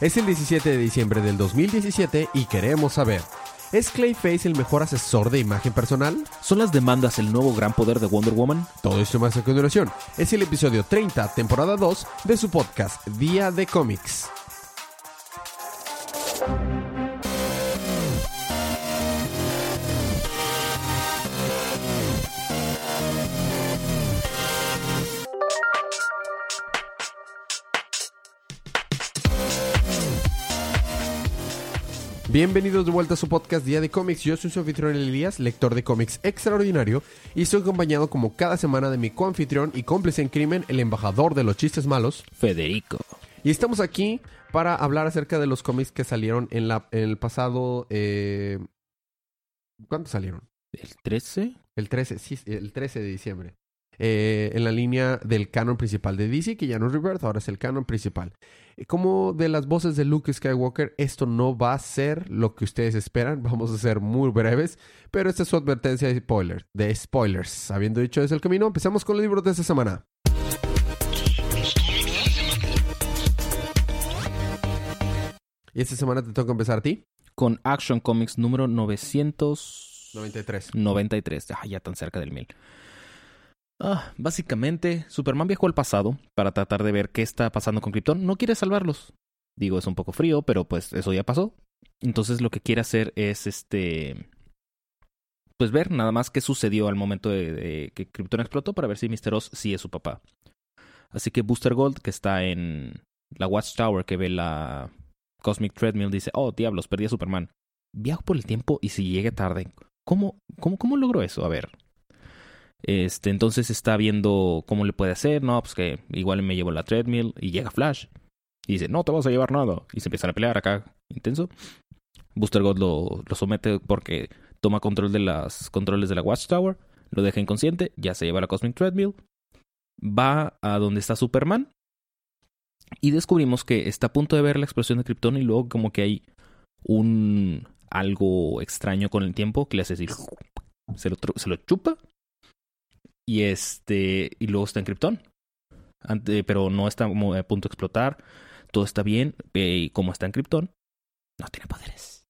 Es el 17 de diciembre del 2017 y queremos saber, ¿es Clayface el mejor asesor de imagen personal? ¿Son las demandas el nuevo gran poder de Wonder Woman? Todo esto más a continuación. Es el episodio 30, temporada 2 de su podcast Día de Cómics. Bienvenidos de vuelta a su podcast Día de Cómics. Yo soy su anfitrión Elías, lector de cómics extraordinario, y estoy acompañado como cada semana de mi coanfitrión y cómplice en crimen, el embajador de los chistes malos, Federico. Y estamos aquí para hablar acerca de los cómics que salieron en, la, en el pasado... Eh... ¿Cuántos salieron? ¿El 13? El 13, sí, el 13 de diciembre. Eh, en la línea del canon principal de DC, que ya no es Rebirth, ahora es el canon principal. Eh, como de las voces de Luke Skywalker, esto no va a ser lo que ustedes esperan, vamos a ser muy breves, pero esta es su advertencia de spoilers. De spoilers. Habiendo dicho eso el camino, empezamos con los libros de esta semana. ¿Y esta semana te toca empezar a ti? Con Action Comics número 993. 93. Ah, ya tan cerca del mil. Ah, básicamente, Superman viajó al pasado para tratar de ver qué está pasando con Krypton. No quiere salvarlos. Digo, es un poco frío, pero pues eso ya pasó. Entonces lo que quiere hacer es este. Pues ver nada más qué sucedió al momento de, que Krypton explotó para ver si Mr. Oz sí es su papá. Así que Booster Gold, que está en la Watchtower que ve la Cosmic Treadmill, dice: Oh, diablos, perdí a Superman. Viajo por el tiempo y si llegue tarde. ¿Cómo, cómo, cómo logró eso? A ver, este, entonces está viendo cómo le puede hacer, ¿no? Pues que igual me llevo la treadmill y llega Flash. Y dice, no te vas a llevar nada. Y se empiezan a pelear acá, intenso. Booster God lo, somete porque toma control de las controles de la Watchtower, lo deja inconsciente, ya se lleva la Cosmic Treadmill, va a donde está Superman y descubrimos que está a punto de ver la explosión de Krypton y luego como que hay un algo extraño con el tiempo que le hace decir se lo chupa y este. Y luego está en Krypton. pero no está a punto de explotar. Todo está bien. Y como está en Krypton, no tiene poderes.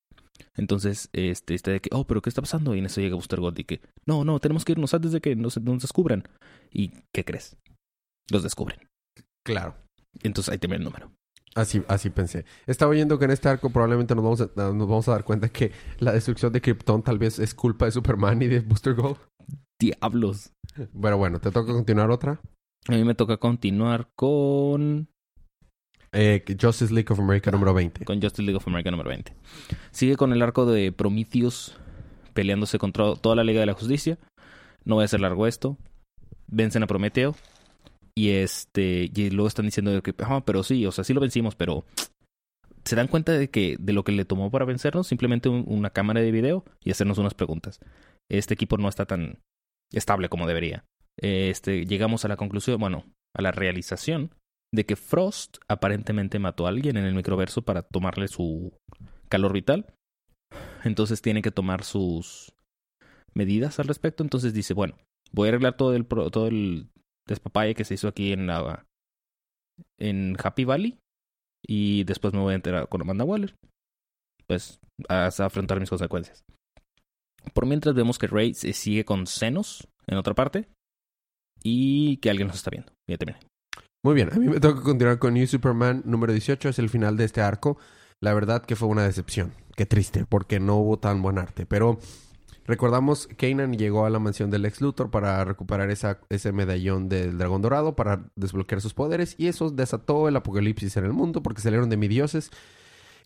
Entonces, este, está de que, oh, pero ¿qué está pasando? Y en eso llega Booster Gold y que, no, no, tenemos que irnos antes de que nos, nos descubran. ¿Y qué crees? Los descubren. Claro. Entonces ahí termina el número. Así, así pensé. Estaba oyendo que en este arco probablemente nos vamos, a, nos vamos a dar cuenta que la destrucción de Krypton tal vez es culpa de Superman y de Booster Gold. Diablos. Pero bueno, ¿te toca continuar otra? A mí me toca continuar con... Eh, Justice League of America número 20. Con Justice League of America número 20. Sigue con el arco de Prometheus peleándose contra toda la Liga de la Justicia. No voy a hacer largo esto. Vencen a Prometeo. Y este. Y luego están diciendo que. Ah, pero sí, o sea, sí lo vencimos, pero. Se dan cuenta de que de lo que le tomó para vencernos, simplemente una cámara de video y hacernos unas preguntas. Este equipo no está tan estable como debería. Este, llegamos a la conclusión, bueno, a la realización de que Frost aparentemente mató a alguien en el microverso para tomarle su calor vital. Entonces tiene que tomar sus medidas al respecto. Entonces dice, bueno, voy a arreglar todo el, todo el despapalle que se hizo aquí en la en Happy Valley y después me voy a enterar con Amanda Waller. Pues a afrontar mis consecuencias. Por mientras vemos que Rey sigue con senos en otra parte y que alguien nos está viendo. Ya terminé. Muy bien, a mí me toca continuar con New Superman número 18, es el final de este arco. La verdad que fue una decepción. Qué triste, porque no hubo tan buen arte. Pero recordamos, Kanan llegó a la mansión del ex Luthor para recuperar esa, ese medallón del dragón dorado, para desbloquear sus poderes, y eso desató el apocalipsis en el mundo, porque salieron demidioses.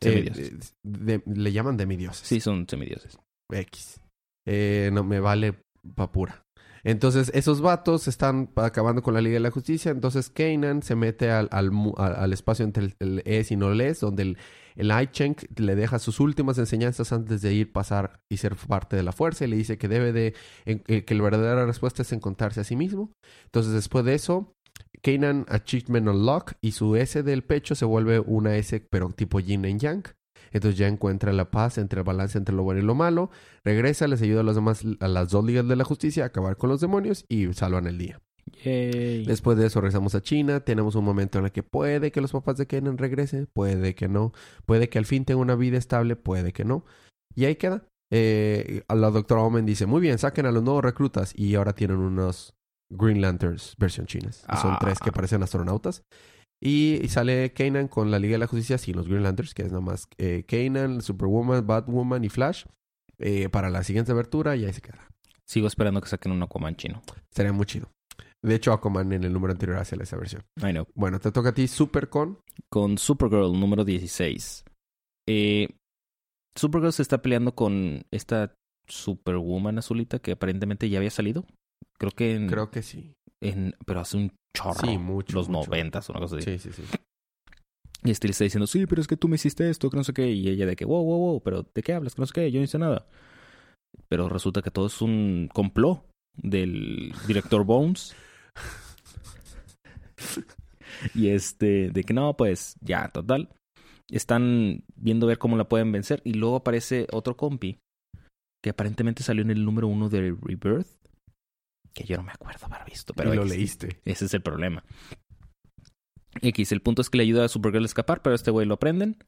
Semidioses. Eh, le llaman demidioses. Sí, son semidioses. X. Eh, no me vale pa' pura. Entonces, esos vatos están acabando con la Liga de la Justicia. Entonces, Kanan se mete al, al, espacio entre el, es y no el es, donde el, el le deja sus últimas enseñanzas antes de ir, pasar y ser parte de la fuerza. Y le dice que debe de. Eh, que la verdadera respuesta es encontrarse a sí mismo. Entonces, después de eso, Kanan Achievement Unlock y su S del pecho se vuelve una S, pero tipo Yin and Yang. Entonces ya encuentra la paz entre el balance entre lo bueno y lo malo. Regresa, les ayuda a los demás, a las dos ligas de la justicia a acabar con los demonios y salvan el día. Yay. Después de eso regresamos a China. Tenemos un momento en el que puede que los papás de Kanan regresen, puede que no. Puede que al fin tenga una vida estable, puede que no. Y ahí queda. Eh, la doctora Omen dice, muy bien, saquen a los nuevos reclutas. Y ahora tienen unos Green Lanterns versión chinas. Y son Ah. tres que parecen astronautas. Y, y sale Kanan con la Liga de la Justicia sin los Green Lanterns, que es nada más eh, Kanan, Superwoman, Batwoman y Flash. eh, para la siguiente abertura y ahí se queda. Sigo esperando que saquen un Aquaman chino. Sería muy chido. De hecho, Aquaman en el número anterior hace esa versión. I know. Bueno, te toca a ti Supercon. Con Supergirl número 16. Eh, Supergirl se está peleando con esta Superwoman azulita que aparentemente ya había salido. Creo que en, Creo que sí. En- pero hace un chorro. Sí, mucho. los noventas, una cosa así. Sí, sí, sí. Y este le está diciendo, sí, pero es que tú me hiciste esto, que no sé qué. Y ella de que, wow, wow, wow, pero ¿de qué hablas? Que no sé qué, yo no hice nada. Pero resulta que todo es un complot del director Bones. y este, de que no, pues ya, total. Están viendo ver cómo la pueden vencer. Y luego aparece otro compi que aparentemente salió en el número uno de Rebirth. Que yo no me acuerdo haber visto, pero y lo X. leíste. Ese es el problema. X, el punto es que le ayuda a Supergirl a escapar, pero a este güey lo prenden.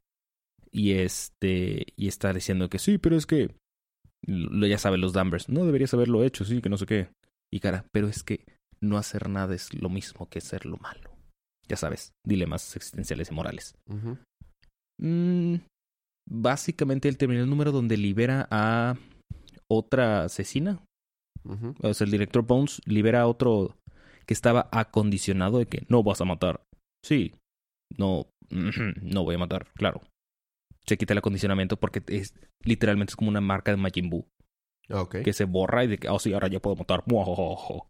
Y este. Y está diciendo que sí, pero es que. Lo, ya sabe los Danvers. No deberías haberlo hecho, sí, que no sé qué. Y cara, pero es que no hacer nada es lo mismo que ser lo malo. Ya sabes, dilemas existenciales y morales. Mm, básicamente él termina el número donde libera a otra asesina. O sea, el director Bones libera a otro que estaba acondicionado de que no vas a matar. Sí, no, no voy a matar, claro. Se quita el acondicionamiento porque es literalmente es como una marca de Majin Buu Ok. que se borra y de que, oh sí, ahora ya puedo matar.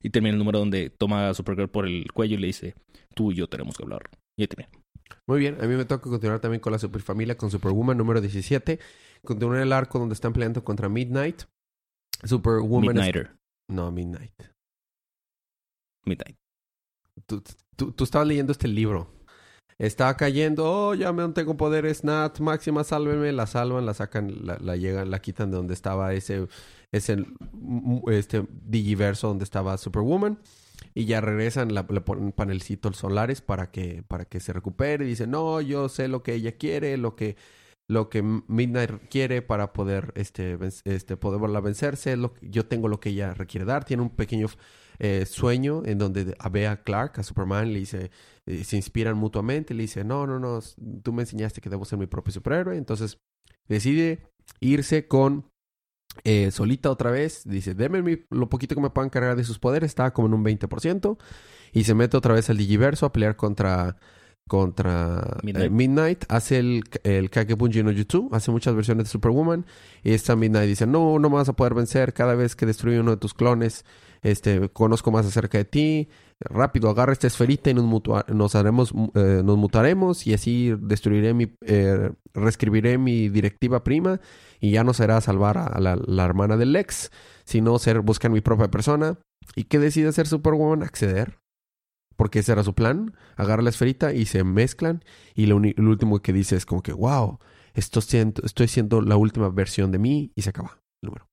Y termina el número donde toma a Supergirl por el cuello y le dice, tú y yo tenemos que hablar. Y ahí termina. Muy bien. A mí me toca continuar también con la Superfamilia, con Superwoman número 17. Continúa el arco donde están peleando contra Midnight. Superwoman. es- Midnighter. No, Midnight. Midnight. Tú, tú, tú estabas leyendo este libro. Está cayendo, oh, ya me tengo poderes, Nat, máxima, sálvenme, la salvan, la sacan, la, la llegan, la quitan de donde estaba ese, ese, mm, este digiverso donde estaba Superwoman. Y ya regresan, la- le ponen panelcitos solares para que, para que se recupere. Y dicen, no, yo sé lo que ella quiere, lo que, lo que Midnight quiere para poder, este, este, poderla vencerse. Yo tengo lo que ella requiere dar. Tiene un pequeño eh, sueño en donde ve a Clark, a Superman, le dice, eh, se inspiran mutuamente, le dice, no, no, no, tú me enseñaste que debo ser mi propio superhéroe, entonces decide irse con eh, solita otra vez, dice, deme lo poquito que me puedan cargar de sus poderes, estaba como en un 20%, y se mete otra vez al Digiverso a pelear contra contra Midnight. eh, Midnight, hace el, el no Jutsu, hace muchas versiones de Superwoman, y esta Midnight dice, no, no me vas a poder vencer, cada vez que destruye uno de tus clones, este, conozco más acerca de ti, rápido, agarra esta esferita y nos, mutua- nos haremos, eh, nos mutaremos, y así destruiré mi, eh, reescribiré mi directiva prima, y ya no será salvar a, a la, la hermana del Lex, sino ser, buscar mi propia persona. ¿Y qué decide hacer Superwoman? Acceder. Porque ese era su plan. Agarra la esferita y se mezclan. Y lo, último que dice es como que, wow, esto siento, estoy siendo la última versión de mí. Y se acaba el número.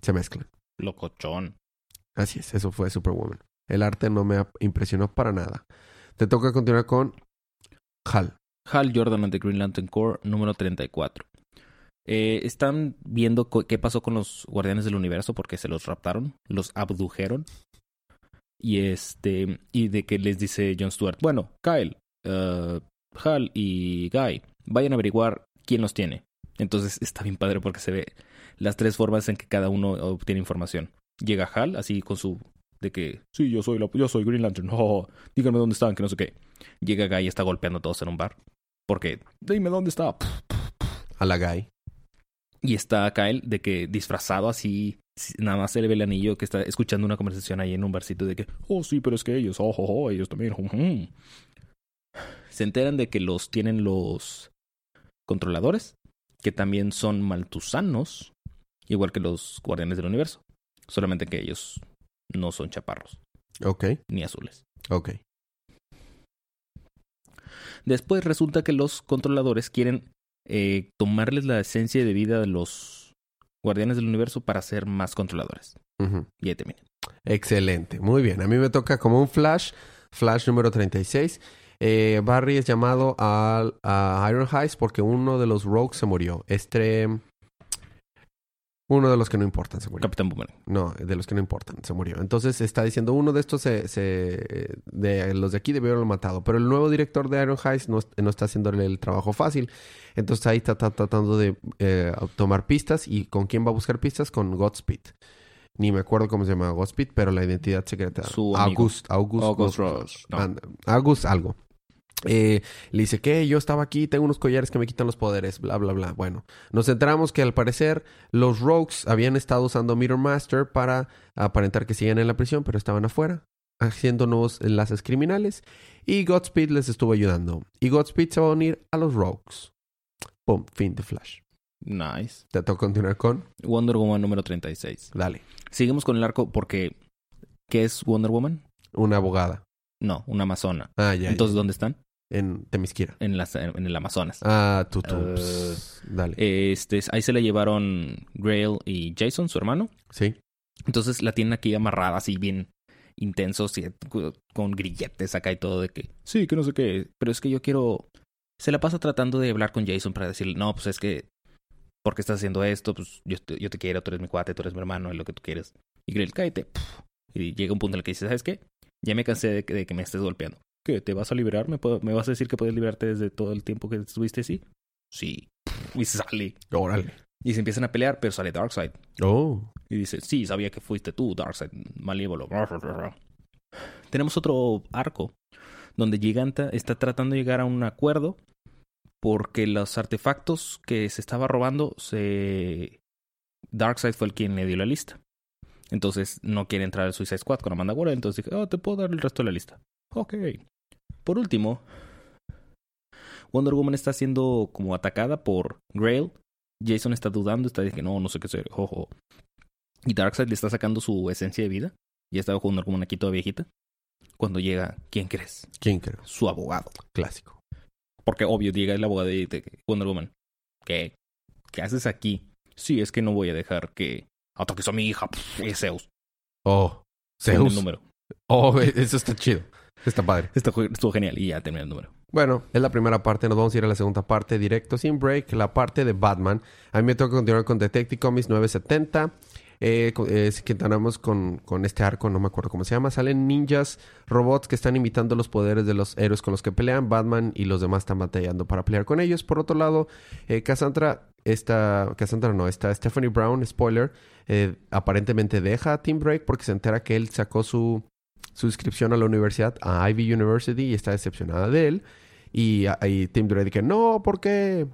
Se mezclan. Locochón. Así es, eso fue Superwoman. El arte no me impresionó para nada. Te toca continuar con Hal. Hal Jordan and the Green Lantern Corps, número 34. Eh, están viendo qué pasó con los Guardianes del Universo porque se los raptaron, los abdujeron. Y este, y de que les dice Jon Stewart, bueno, Kyle, eh, Hal y Guy, vayan a averiguar quién los tiene. Entonces está bien padre porque se ve las tres formas en que cada uno obtiene información. Llega Hal así con su de que sí, yo soy la, yo soy Green Lantern. Oh, díganme dónde están, que no sé qué. Llega Guy y está golpeando a todos en un bar. Porque, dime dónde está. A la Guy. Y está Kyle de que disfrazado así, nada más se le ve el anillo que está escuchando una conversación ahí en un barcito de que, oh sí, pero es que ellos, oh, oh, oh, ellos también. jum, jum". Se enteran de que los tienen los controladores, que también son maltusanos, igual que los guardianes del universo. Solamente que ellos no son chaparros Ok, ni azules. ok. Después resulta que los controladores quieren eh, tomarles la esencia de vida de los guardianes del universo para ser más controladores. Ujú. Y ahí termina. Excelente, muy bien. A mí me toca como un flash, flash número 36. Eh, Barry es llamado al- a Iron Heights porque uno de los rogues se murió. Este... Uno de los que no importan se murió. Capitán Boomerang. No, de los que no importan, se murió. Entonces está diciendo, uno de estos se, se- de los de aquí debieron haberlo matado. Pero el nuevo director de Iron Heights no, no está haciéndole el trabajo fácil. Entonces ahí está, está tratando de eh, tomar pistas. ¿Y con quién va a buscar pistas? Con Godspeed. Ni me acuerdo cómo se llama Godspeed, pero la identidad secreta. Su. August, August, August Godspeed. Rush. No. August algo. Eh, le dice que yo estaba aquí, tengo unos collares que me quitan los poderes, bla, bla, bla. Bueno, nos enteramos que al parecer los Rogues habían estado usando Mirror Master para aparentar que siguen en la prisión, pero estaban afuera, haciendo nuevos enlaces criminales. Y Godspeed les estuvo ayudando. Y Godspeed se va a unir a los Rogues. Pum, fin de Flash. Nice. Te toca continuar con. Wonder Woman número 36. Dale. Seguimos con el arco porque... ¿Qué es Wonder Woman? Una abogada. No, una amazona. Ah, ya. Entonces, ya. ¿dónde están? En Temisquira. En, las, en el Amazonas. Ah, tú, tú. Eh, Pss, Dale. Este, ahí se la llevaron Grail y Jason, su hermano. sí. Entonces la tienen aquí amarrada así bien intensos y con grilletes acá y todo de que sí, que no sé qué. Pero es que yo quiero... Se la pasa tratando de hablar con Jason para decirle, no, pues es que... ¿Por qué estás haciendo esto? Pues yo te, yo te quiero, tú eres mi cuate, tú eres mi hermano, es lo que tú quieres. Y Grail, cállate. Y llega un punto en el que dice, ¿sabes qué? Ya me cansé de que, de que me estés golpeando. ¿Qué? ¿Te vas a liberar? ¿Me, puedo- ¿Me vas a decir que puedes liberarte desde todo el tiempo que estuviste así? Sí. Y sale. Órale. Y se empiezan a pelear, pero sale Darkseid. Oh. Y dice, sí, sabía que fuiste tú, Darkseid, malévolo. Tenemos otro arco donde Giganta está tratando de llegar a un acuerdo porque los artefactos que se estaba robando, se... Darkseid fue el quien le dio la lista. Entonces no quiere entrar al Suicide Squad con Amanda Waller, entonces dije, oh, te puedo dar el resto de la lista. Ok. Por último, Wonder Woman está siendo como atacada por Grail. Jason está dudando, está diciendo, no, no sé qué hacer. Jojo. Y Darkseid le está sacando su esencia de vida. Ya estaba Wonder Woman aquí toda viejita. Cuando llega, ¿quién crees? ¿Quién creo? Su abogado. Clásico. Porque obvio, llega el abogado y dice, Wonder Woman, ¿qué? ¿Qué haces aquí? Sí, es que no voy a dejar que ataques a mi hija. Pff, es Zeus. Oh. Pon el Zeus. número. Oh, eso está chido. Está padre. Estuvo genial y ya terminé el número. Bueno, es la primera parte. Nos vamos a ir a la segunda parte directo sin break. La parte de Batman. A mí me toca continuar con Detective Comics 970. Eh, eh, que tenemos con, con este arco, no me acuerdo cómo se llama. Salen ninjas, robots que están imitando los poderes de los héroes con los que pelean. Batman y los demás están batallando para pelear con ellos. Por otro lado, eh, Cassandra, esta, Cassandra no, está Stephanie Brown, spoiler, eh, aparentemente deja a Team Break porque se entera que él sacó su, su inscripción a la universidad, a Ivy University, y está decepcionada de él. Y ahí Tim Drake dice, no, ¿por qué?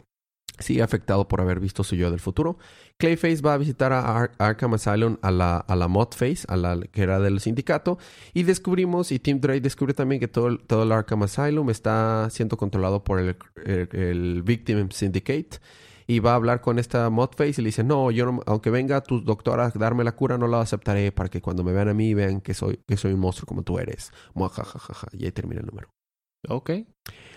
Sigue afectado por haber visto su yo del futuro. Clayface va a visitar a Ar- Arkham Asylum a la, a la Modface, a la que era del sindicato. Y descubrimos, y Tim Drake descubre también que todo el, todo Arkham Asylum está siendo controlado por el, el Victim Syndicate. Y va a hablar con esta Modface y le dice, no, yo no- aunque venga tu doctora a darme la cura, no la aceptaré para que cuando me vean a mí vean que soy, que soy un monstruo como tú eres. Muajajajaja. Y ahí termina el número. Ok.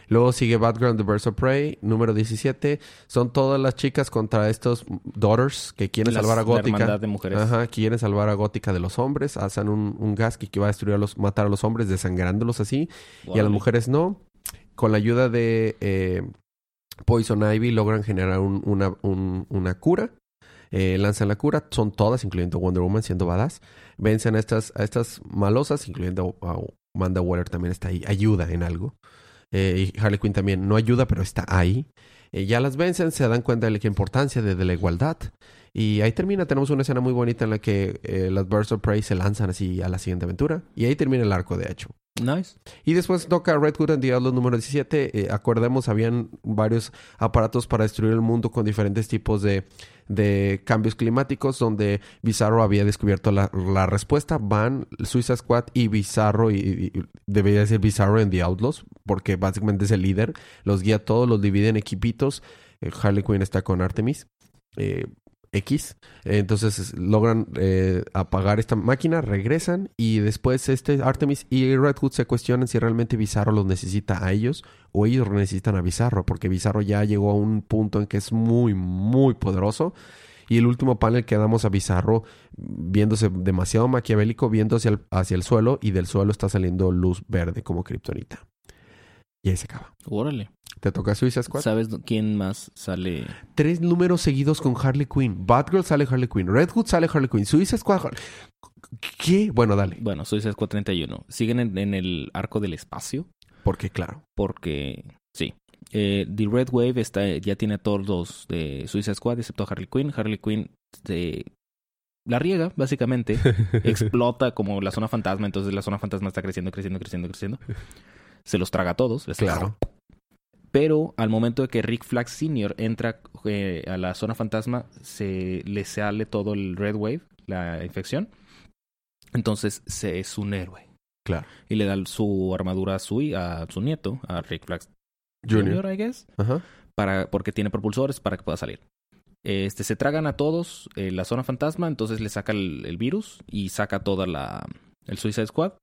Luego sigue Batgirl The Birds of Prey, número 17. Son todas las chicas contra estos daughters que quieren Las- salvar a la Gótica. hermandad de mujeres. Ajá, quieren salvar a Gótica de los hombres. Hacen un, un gas que que va a destruir a los, matar a los hombres, desangrándolos así. Y a las mujeres no. Con la ayuda de eh, Poison Ivy logran generar un- una, un- una cura. Eh, lanzan la cura. Son todas, incluyendo Wonder Woman, siendo badass. Vencen a estas, a estas malosas, incluyendo a Amanda Waller también está ahí. Ayuda en algo. Eh, y Harley Quinn también no ayuda, pero está ahí. Eh, ya las vencen, se dan cuenta de la importancia de, de la igualdad. Y ahí termina, tenemos una escena muy bonita en la que las Birds of Prey se lanzan así a la siguiente aventura. Y ahí termina el arco, de hecho. Nice. Y después toca Red Hood and the Outlaw número 17. Eh, acordemos, habían varios aparatos para destruir el mundo con diferentes tipos de, cambios climáticos, donde Bizarro había descubierto la, la respuesta. Van Suicide Squad y Bizarro, y, debería ser Bizarro en The Outlaws, porque básicamente es el líder. Los guía todos, los divide en equipitos. Eh, Harley Quinn está con Artemis. Eh, X. Entonces es- logran eh, apagar esta máquina, regresan y después este Artemis y Red Hood se cuestionan si realmente Bizarro los necesita a ellos o ellos necesitan a Bizarro, porque Bizarro ya llegó a un punto en que es muy, muy poderoso Y el último panel quedamos a Bizarro viéndose demasiado maquiavélico, viendo hacia el, hacia el suelo y del suelo está saliendo luz verde como kriptonita. Y ahí se acaba. Órale. ¿Te toca Suicide Squad? ¿Sabes quién más sale? Tres números seguidos con Harley Quinn. Batgirl sale Harley Quinn. Red Hood sale Harley Quinn. Suicide Squad. Har- ¿Qué? Bueno, dale. Bueno, Suicide Squad 31. Siguen en, en el arco del espacio Porque, claro. porque sí. Eh, The Red Wave está, ya tiene a todos los de Suicide Squad excepto a Harley Quinn. Harley Quinn se la riega, básicamente. Explota como la zona fantasma. Entonces la zona fantasma está creciendo, creciendo, creciendo, creciendo. Se los traga a todos. les- Claro. Pero al momento de que Rick Flag Sr. entra eh, a la zona fantasma, se le sale todo el Red Wave, la infección. Entonces se es un héroe. Claro. Y le da su armadura a su, a su nieto, a Rick Flag. Jr., I guess, Ajá. para, porque tiene propulsores para que pueda salir. Este, se tragan a todos eh, la zona fantasma, entonces le saca el, el virus y saca toda la el Suicide Squad.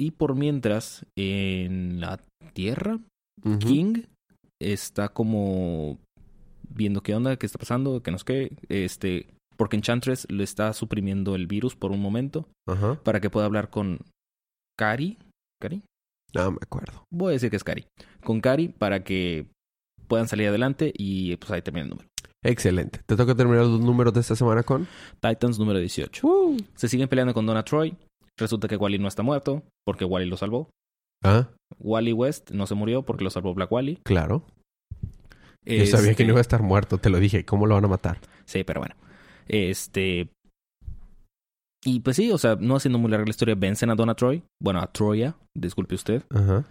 Y por mientras, en la Tierra. King está como viendo qué onda, qué está pasando, que no sé qué, este, porque Enchantress le está suprimiendo el virus por un momento para que pueda hablar con Kari, Kari, No me acuerdo. voy a decir que es Kari, con Kari para que puedan salir adelante y pues ahí termina el número. Excelente. Te toca terminar los números de esta semana con. Titans número 18. Se siguen peleando con Donna Troy. Resulta que Wally no está muerto porque Wally lo salvó. Ah, Wally West no se murió porque lo salvó Black Wally. claro. Yo sabía que Este, no iba a estar muerto, te lo dije. ¿Cómo lo van a matar? Sí, pero bueno. Este. Y pues sí, o sea, no haciendo muy larga la historia, vencen a Donna Troy. Bueno, a Troya, disculpe usted. Ajá.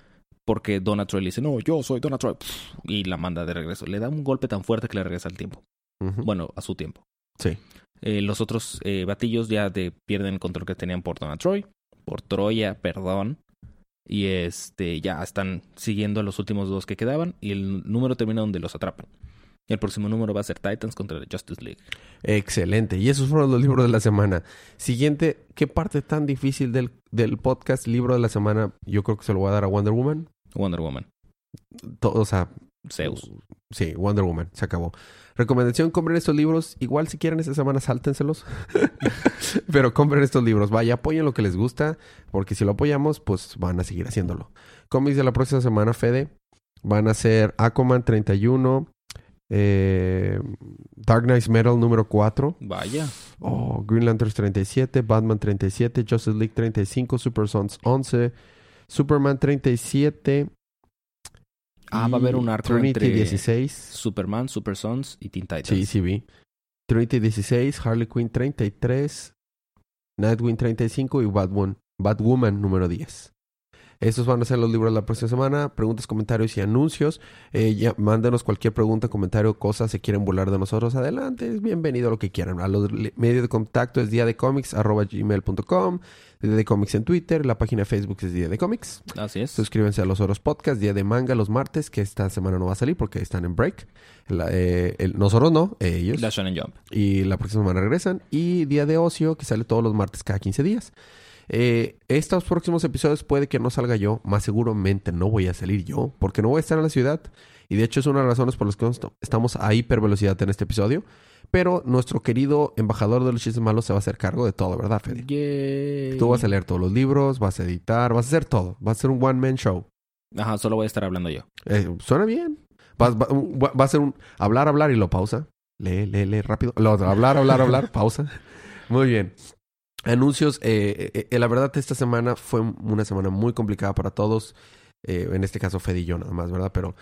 Porque Donna Troy le dice, no, yo soy Donna Troy. Y la manda de regreso. Le da un golpe tan fuerte que le regresa al tiempo. Bueno, a su tiempo. Sí. Eh, los otros eh, batillos ya de- pierden el control que tenían por Donna Troy. Por Troya, perdón. Y este, ya están siguiendo a los últimos dos que quedaban. Y el número termina donde los atrapan. El próximo número va a ser Titans contra la Justice League. Excelente. Y esos fueron los libros de la semana. Siguiente, ¿qué parte tan difícil del, del podcast libro de la semana? Yo creo que se lo voy a dar a Wonder Woman. Wonder Woman. O sea, Zeus. Sí, Wonder Woman, se acabó. Recomendación, compren estos libros. Igual si quieren esta semana, sáltenselos. Pero compren estos libros. Vaya, apoyen lo que les gusta. Porque si lo apoyamos, pues van a seguir haciéndolo. Cómics de la próxima semana, Fede. Van a ser Aquaman 31. eh, Dark Knight Metal número 4. Vaya. Oh, Green Lanterns 37. Batman 37. Justice League 35. Super Sons 11. Superman 37. Ah, va a haber un arco Trinity entre 16. Superman, Super Sons y Teen Titans. Sí, sí vi. Trinity 16, Harley Quinn 33, Nightwing 35 y Batwoman, Batwoman número 10. Estos van a ser los libros de la próxima semana. Preguntas, comentarios y anuncios. Eh, ya, mándenos cualquier pregunta, comentario, cosas. Se quieren burlar de nosotros, adelante. Es bienvenido lo que quieran. A los medios de contacto es día de gmail.com. Día de comics en Twitter. La página de Facebook es día de comics. Así es. Suscríbanse a los Oros Podcast, día de manga los martes, que esta semana no va a salir porque están en break. La- eh, el- nosotros no, eh, ellos. La Shonen Jump. Y la próxima semana regresan. Y día de ocio, que sale todos los martes cada 15 días. Eh, estos próximos episodios puede que no salga yo, más seguramente no voy a salir yo, porque no voy a estar en la ciudad. Y de hecho es una de las razones por las que estamos a hipervelocidad en este episodio. Pero nuestro querido embajador de los chistes malos se va a hacer cargo de todo, ¿verdad, Fede? Yay. Tú vas a leer todos los libros, vas a editar, vas a hacer todo. Va a ser un one-man show. Ajá, solo voy a estar hablando yo. Eh, suena bien. Va, a ser un hablar, hablar y lo pausa. Lee, lee, lee rápido. Lo hablar, hablar, hablar, pausa. Muy bien. Anuncios. eh, eh, eh, la verdad, esta semana fue una semana muy complicada para todos. Eh, en este caso, Fede y yo nada más, ¿verdad? Pero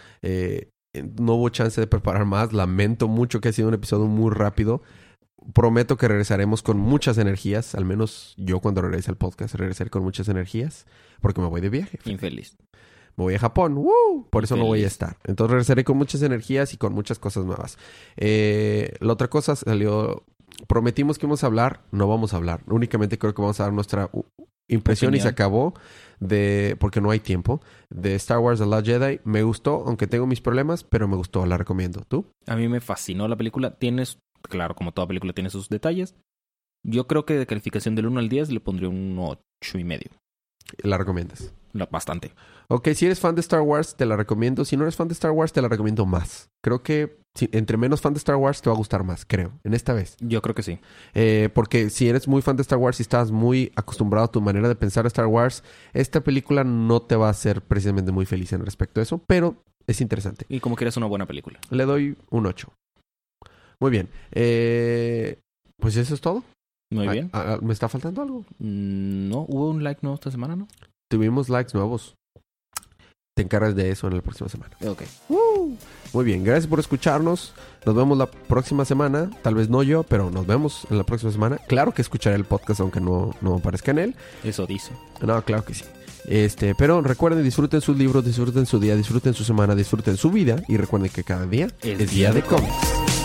no hubo chance de preparar más. Lamento mucho que ha sido un episodio muy rápido. Prometo que regresaremos con muchas energías. Al menos yo cuando regrese al podcast regresaré con muchas energías. Porque me voy de viaje. Infeliz. Me voy a Japón. ¡Woo! Por eso no voy a estar. Entonces regresaré con muchas energías y con muchas cosas nuevas. La otra cosa salió. Prometimos que íbamos a hablar. No vamos a hablar. Únicamente creo que vamos a dar nuestra impresión y se acabó. De, porque no hay tiempo. De Star Wars The Last Jedi. Me gustó, aunque tengo mis problemas, pero me gustó. La recomiendo. ¿Tú? A mí me fascinó la película. Tienes, claro, como toda película tiene sus detalles. Yo creo que de calificación del 1 al 10 le pondría un 8 y medio. La recomiendas. Bastante. Ok, si eres fan de Star Wars, te la recomiendo. Si no eres fan de Star Wars, te la recomiendo más. Creo que si- entre menos fan de Star Wars, te va a gustar más, creo, en esta vez. Yo creo que sí. Eh, porque si eres muy fan de Star Wars y estás muy acostumbrado a tu manera de pensar de Star Wars, esta película no te va a hacer precisamente muy feliz en respecto a eso, pero es interesante. Y como quieras, una buena película. Le doy un 8. Muy bien. Eh, pues eso es todo. Muy Ah, bien. ah, ¿Me está faltando algo? Mm, No, hubo un like nuevo esta semana, ¿no? Tuvimos likes nuevos. Te encargas de eso en la próxima semana. Ok. Muy bien, gracias por escucharnos. Nos vemos la próxima semana. Tal vez no yo, pero nos vemos en la próxima semana. Claro que escucharé el podcast aunque no, no aparezca en él. Eso dice. No, claro que sí. Este, pero recuerden, disfruten sus libros, disfruten su día, disfruten su semana, disfruten su vida y recuerden que cada día Es es día de cómics.